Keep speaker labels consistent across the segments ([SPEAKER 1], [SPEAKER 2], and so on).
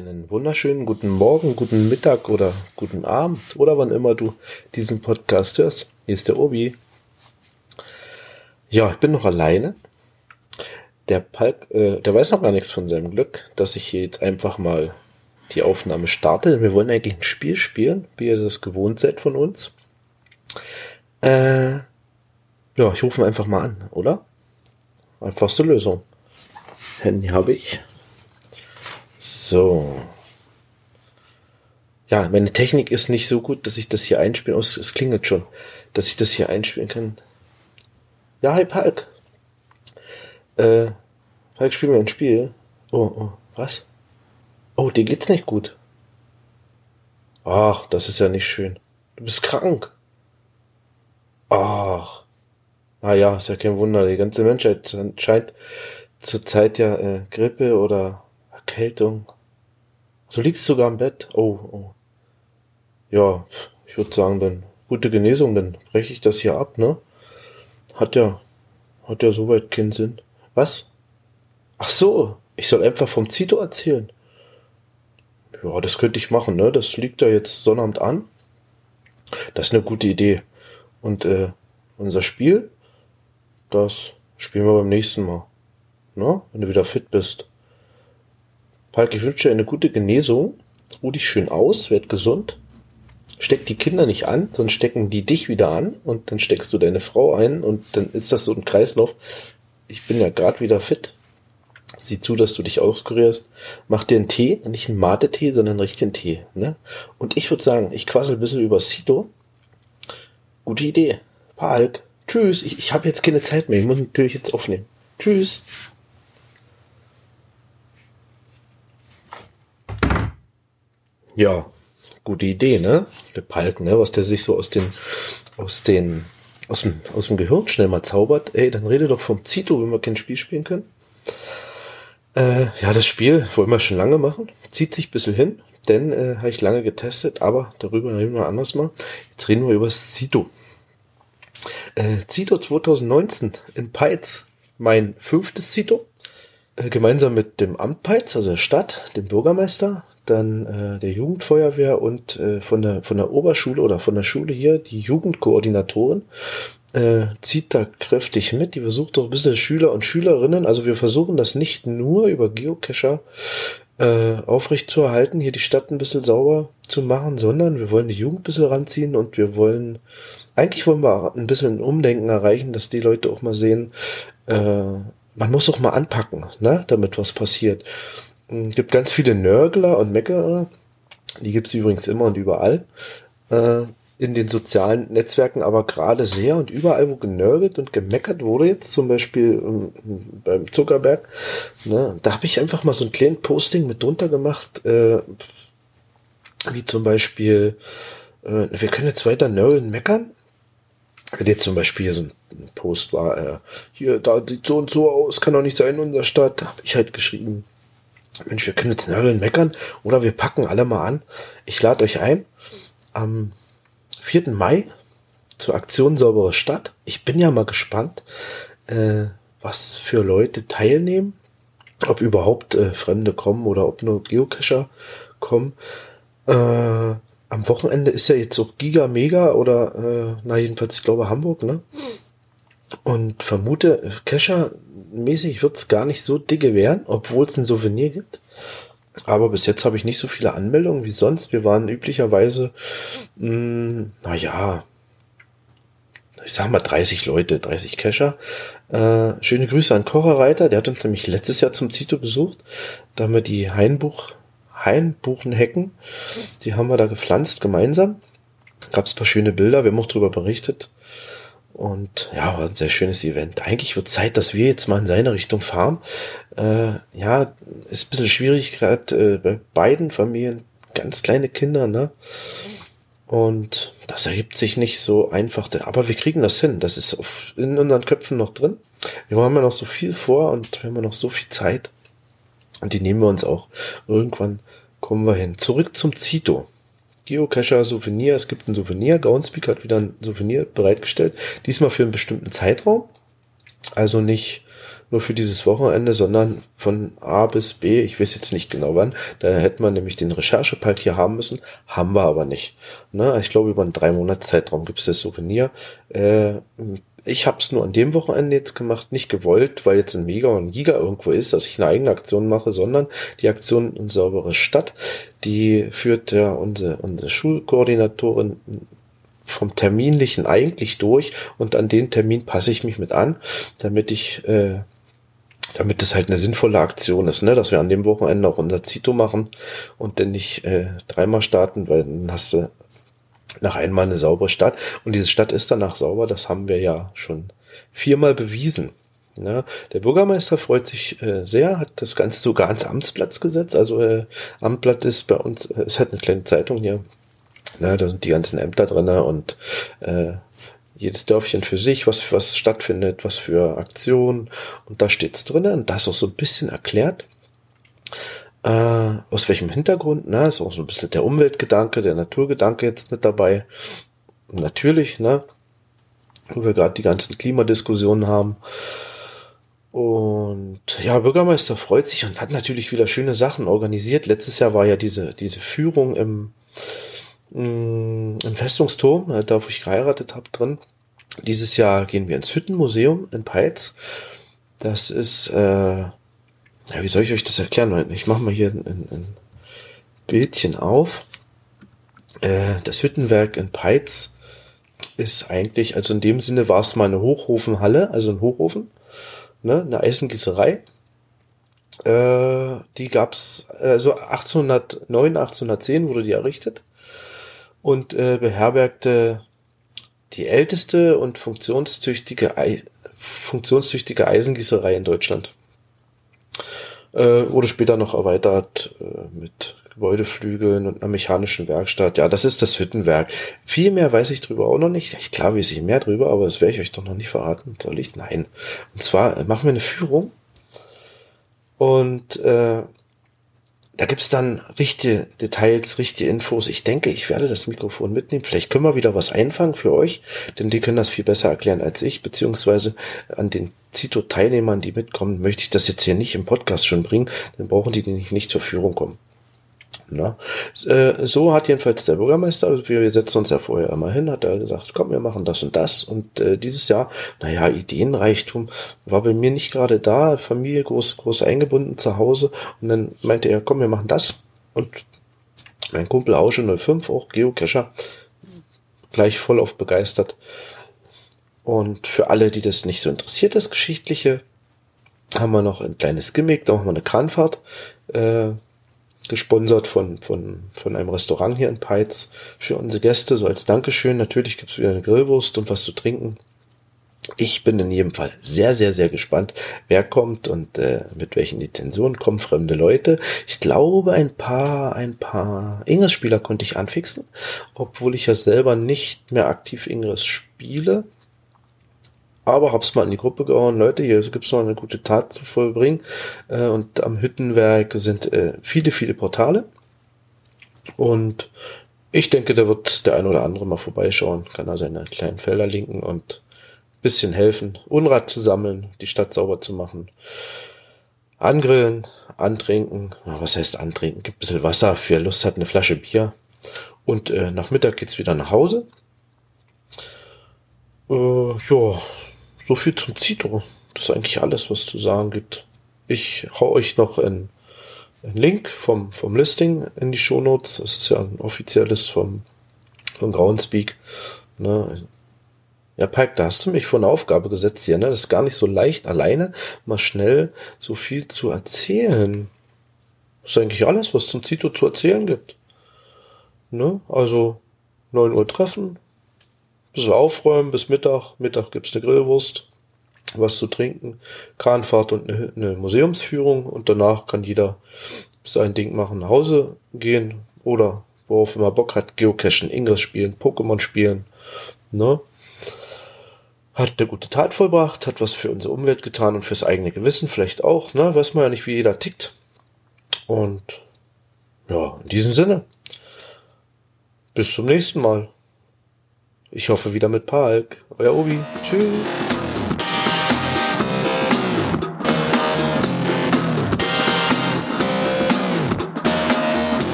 [SPEAKER 1] einen wunderschönen guten Morgen, guten Mittag oder guten Abend oder wann immer du diesen Podcast hörst. Hier ist der Obi. Ja, ich bin noch alleine. Der Palk, äh, der weiß noch gar nichts von seinem Glück, dass ich hier jetzt einfach mal die Aufnahme starte. Wir wollen eigentlich ein Spiel spielen, wie ihr das gewohnt seid von uns. Äh, ja, ich rufe ihn einfach mal an, oder? Einfachste Lösung. Handy habe ich. So. Ja, meine Technik ist nicht so gut, dass ich das hier einspielen. Oh, es klingelt schon, dass ich das hier einspielen kann. Ja, hi Palk. Äh, Palk, spielen wir ein Spiel. Oh, oh, was? Oh, dir geht's nicht gut. Ach, das ist ja nicht schön. Du bist krank. Ach. Ah ja, ist ja kein Wunder. Die ganze Menschheit scheint zurzeit ja äh, Grippe oder Erkältung Du liegst sogar im Bett. Oh, oh. Ja, ich würde sagen, dann gute Genesung, dann breche ich das hier ab, ne? Hat ja, hat ja soweit keinen Sinn. Was? Ach so, ich soll einfach vom Zito erzählen. Ja, das könnte ich machen, ne? Das liegt da jetzt Sonnabend an. Das ist eine gute Idee. Und äh, unser Spiel, das spielen wir beim nächsten Mal. Ne? Wenn du wieder fit bist. Falk, ich wünsche dir eine gute Genesung. Ruh dich schön aus, werd gesund. Steck die Kinder nicht an, sonst stecken die dich wieder an und dann steckst du deine Frau ein und dann ist das so ein Kreislauf. Ich bin ja gerade wieder fit. Sieh zu, dass du dich auskurierst. Mach dir einen Tee, nicht einen Mate-Tee, sondern einen richtigen Tee. Ne? Und ich würde sagen, ich quassel ein bisschen über Sito. Gute Idee. Palk. Tschüss. Ich, ich habe jetzt keine Zeit mehr. Ich muss natürlich jetzt aufnehmen. Tschüss. Ja, gute Idee, ne? Der Palk, ne? Was der sich so aus den, aus den, aus dem, aus dem Gehirn schnell mal zaubert. Ey, dann rede doch vom Zito, wenn wir kein Spiel spielen können. Äh, ja, das Spiel wollen wir schon lange machen. Zieht sich ein bisschen hin, denn äh, habe ich lange getestet, aber darüber reden wir anders mal. Jetzt reden wir über das Zito. Äh, Zito 2019 in Peitz, mein fünftes Zito. Äh, gemeinsam mit dem Amt Peitz, also der Stadt, dem Bürgermeister, dann äh, der Jugendfeuerwehr und äh, von der von der Oberschule oder von der Schule hier die Jugendkoordinatorin äh, zieht da kräftig mit. Die versucht doch ein bisschen Schüler und Schülerinnen. Also wir versuchen das nicht nur über Geocacher äh, aufrecht zu erhalten, hier die Stadt ein bisschen sauber zu machen, sondern wir wollen die Jugend ein bisschen ranziehen und wir wollen, eigentlich wollen wir ein bisschen Umdenken erreichen, dass die Leute auch mal sehen, äh, man muss auch mal anpacken, ne, damit was passiert. Es hm, gibt ganz viele Nörgler und Meckerer. Die gibt es übrigens immer und überall. Äh, in den sozialen Netzwerken, aber gerade sehr und überall, wo genörgelt und gemeckert wurde, jetzt zum Beispiel ähm, beim Zuckerberg, ne, da habe ich einfach mal so ein kleines Posting mit drunter gemacht, äh, wie zum Beispiel, äh, wir können jetzt weiter nörgeln, meckern. Wenn jetzt zum Beispiel so ein Post war, äh, hier, da sieht so und so aus, kann doch nicht sein in unserer Stadt, habe ich halt geschrieben, Mensch, wir können jetzt nörgeln, meckern oder wir packen alle mal an. Ich lade euch ein am 4. Mai zur Aktion Saubere Stadt. Ich bin ja mal gespannt, äh, was für Leute teilnehmen, ob überhaupt äh, Fremde kommen oder ob nur Geocacher kommen. Äh, am Wochenende ist ja jetzt auch Giga Mega oder äh, na jedenfalls ich glaube Hamburg, ne? Und vermute, Cacher mäßig wird es gar nicht so dicke werden, obwohl es ein Souvenir gibt. Aber bis jetzt habe ich nicht so viele Anmeldungen wie sonst. Wir waren üblicherweise, hm, naja, ich sag mal 30 Leute, 30 Cacher. Äh, schöne Grüße an Kocher Reiter, der hat uns nämlich letztes Jahr zum Zito besucht. Da haben wir die Hainbuch, Hainbuchenhecken, die haben wir da gepflanzt gemeinsam. Gab es paar schöne Bilder, wir haben auch darüber berichtet. Und ja, war ein sehr schönes Event. Eigentlich wird Zeit, dass wir jetzt mal in seine Richtung fahren. Äh, ja, ist ein bisschen schwierig, gerade äh, bei beiden Familien, ganz kleine Kinder, ne? Und das ergibt sich nicht so einfach. Aber wir kriegen das hin. Das ist in unseren Köpfen noch drin. Wir haben ja noch so viel vor und wir haben ja noch so viel Zeit. Und die nehmen wir uns auch. Irgendwann kommen wir hin. Zurück zum Zito. Geocacher Souvenir. Es gibt ein Souvenir. Groundspeak hat wieder ein Souvenir bereitgestellt. Diesmal für einen bestimmten Zeitraum. Also nicht nur für dieses Wochenende, sondern von A bis B, ich weiß jetzt nicht genau wann, da hätte man nämlich den Recherchepark hier haben müssen, haben wir aber nicht. Ne? Ich glaube, über einen drei Monats Zeitraum gibt es das Souvenir. Äh, ich habe es nur an dem Wochenende jetzt gemacht, nicht gewollt, weil jetzt ein Mega und ein Giga irgendwo ist, dass ich eine eigene Aktion mache, sondern die Aktion in saubere Stadt, die führt ja unsere, unsere Schulkoordinatorin vom Terminlichen eigentlich durch und an den Termin passe ich mich mit an, damit ich, äh, damit das halt eine sinnvolle Aktion ist, ne, dass wir an dem Wochenende auch unser Zito machen und dann nicht äh, dreimal starten, weil dann hast du nach einmal eine saubere Stadt und diese Stadt ist danach sauber, das haben wir ja schon viermal bewiesen. Ja, der Bürgermeister freut sich äh, sehr, hat das Ganze sogar ans Amtsplatz gesetzt. Also äh, Amtblatt ist bei uns, äh, ist halt eine kleine Zeitung hier Ne, da sind die ganzen Ämter drinne und äh, jedes Dörfchen für sich, was, was stattfindet, was für Aktionen. Und da steht's drinne und da ist auch so ein bisschen erklärt, äh, aus welchem Hintergrund. Ne? Ist auch so ein bisschen der Umweltgedanke, der Naturgedanke jetzt mit dabei. Natürlich, ne? wo wir gerade die ganzen Klimadiskussionen haben. Und ja, Bürgermeister freut sich und hat natürlich wieder schöne Sachen organisiert. Letztes Jahr war ja diese, diese Führung im, Mm, im Festungsturm, äh, da wo ich geheiratet habe, drin. Dieses Jahr gehen wir ins Hüttenmuseum in Peitz. Das ist, äh, ja, wie soll ich euch das erklären? Ich mache mal hier ein, ein Bildchen auf. Äh, das Hüttenwerk in Peitz ist eigentlich, also in dem Sinne war es mal eine Hochofenhalle, also ein Hochofen, ne, eine Eisengießerei. Äh, die gab's, also 1809, 1810 wurde die errichtet und äh, beherbergte die älteste und funktionstüchtige, funktionstüchtige Eisengießerei in Deutschland. Äh, wurde später noch erweitert äh, mit Gebäudeflügeln und einer mechanischen Werkstatt. Ja, das ist das Hüttenwerk. Viel mehr weiß ich drüber auch noch nicht. Ich klar weiß ich mehr drüber, aber das werde ich euch doch noch nicht verraten. Soll ich? Nein. Und zwar äh, machen wir eine Führung und äh, da gibt's dann richtige Details, richtige Infos. Ich denke, ich werde das Mikrofon mitnehmen. Vielleicht können wir wieder was einfangen für euch, denn die können das viel besser erklären als ich, beziehungsweise an den Zito-Teilnehmern, die mitkommen, möchte ich das jetzt hier nicht im Podcast schon bringen, dann brauchen die nicht, nicht zur Führung kommen. Na, äh, so hat jedenfalls der Bürgermeister, also wir setzen uns ja vorher immer hin, hat er gesagt, komm, wir machen das und das. Und äh, dieses Jahr, naja, Ideenreichtum war bei mir nicht gerade da, Familie groß, groß eingebunden zu Hause. Und dann meinte er, komm, wir machen das. Und mein Kumpel Ausche 05, auch Geocacher, gleich voll auf begeistert. Und für alle, die das nicht so interessiert, das Geschichtliche, haben wir noch ein kleines Gimmick, da machen wir eine Kranfahrt. Äh, gesponsert von, von, von einem Restaurant hier in Peitz für unsere Gäste, so als Dankeschön. Natürlich gibt's wieder eine Grillwurst und was zu trinken. Ich bin in jedem Fall sehr, sehr, sehr gespannt, wer kommt und äh, mit welchen Intentionen kommen fremde Leute. Ich glaube, ein paar, ein paar Ingress-Spieler konnte ich anfixen, obwohl ich ja selber nicht mehr aktiv Ingress spiele aber hab's mal in die Gruppe gehauen, Leute, hier gibt's noch eine gute Tat zu vollbringen. Äh, und am Hüttenwerk sind äh, viele, viele Portale. Und ich denke, da wird der ein oder andere mal vorbeischauen, kann da seine kleinen Felder linken und bisschen helfen, Unrat zu sammeln, die Stadt sauber zu machen. Angrillen, antrinken, was heißt antrinken? Gibt ein bisschen Wasser, wer Lust hat, eine Flasche Bier. Und äh, nach Mittag geht's wieder nach Hause. Äh, ja, so viel zum Zito. Das ist eigentlich alles, was zu sagen gibt. Ich hau euch noch einen, einen Link vom, vom Listing in die Shownotes. Das ist ja ein offizielles vom, von Groundspeak. Ne? Ja, Pike, da hast du mich vor eine Aufgabe gesetzt hier, ne? Das ist gar nicht so leicht, alleine mal schnell so viel zu erzählen. Das ist eigentlich alles, was zum Zito zu erzählen gibt. Ne? Also 9 Uhr treffen, bisschen aufräumen bis Mittag. Mittag gibt's eine Grillwurst, was zu trinken, Kranfahrt und eine, eine Museumsführung und danach kann jeder sein Ding machen, nach Hause gehen oder worauf immer Bock hat, Geocachen, Ingress spielen, Pokémon spielen, ne? Hat eine gute Tat vollbracht, hat was für unsere Umwelt getan und fürs eigene Gewissen vielleicht auch, ne? Weiß man ja nicht, wie jeder tickt. Und ja, in diesem Sinne. Bis zum nächsten Mal. Ich hoffe wieder mit Park. Euer Obi. Tschüss.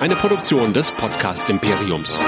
[SPEAKER 2] Eine Produktion des Podcast Imperiums.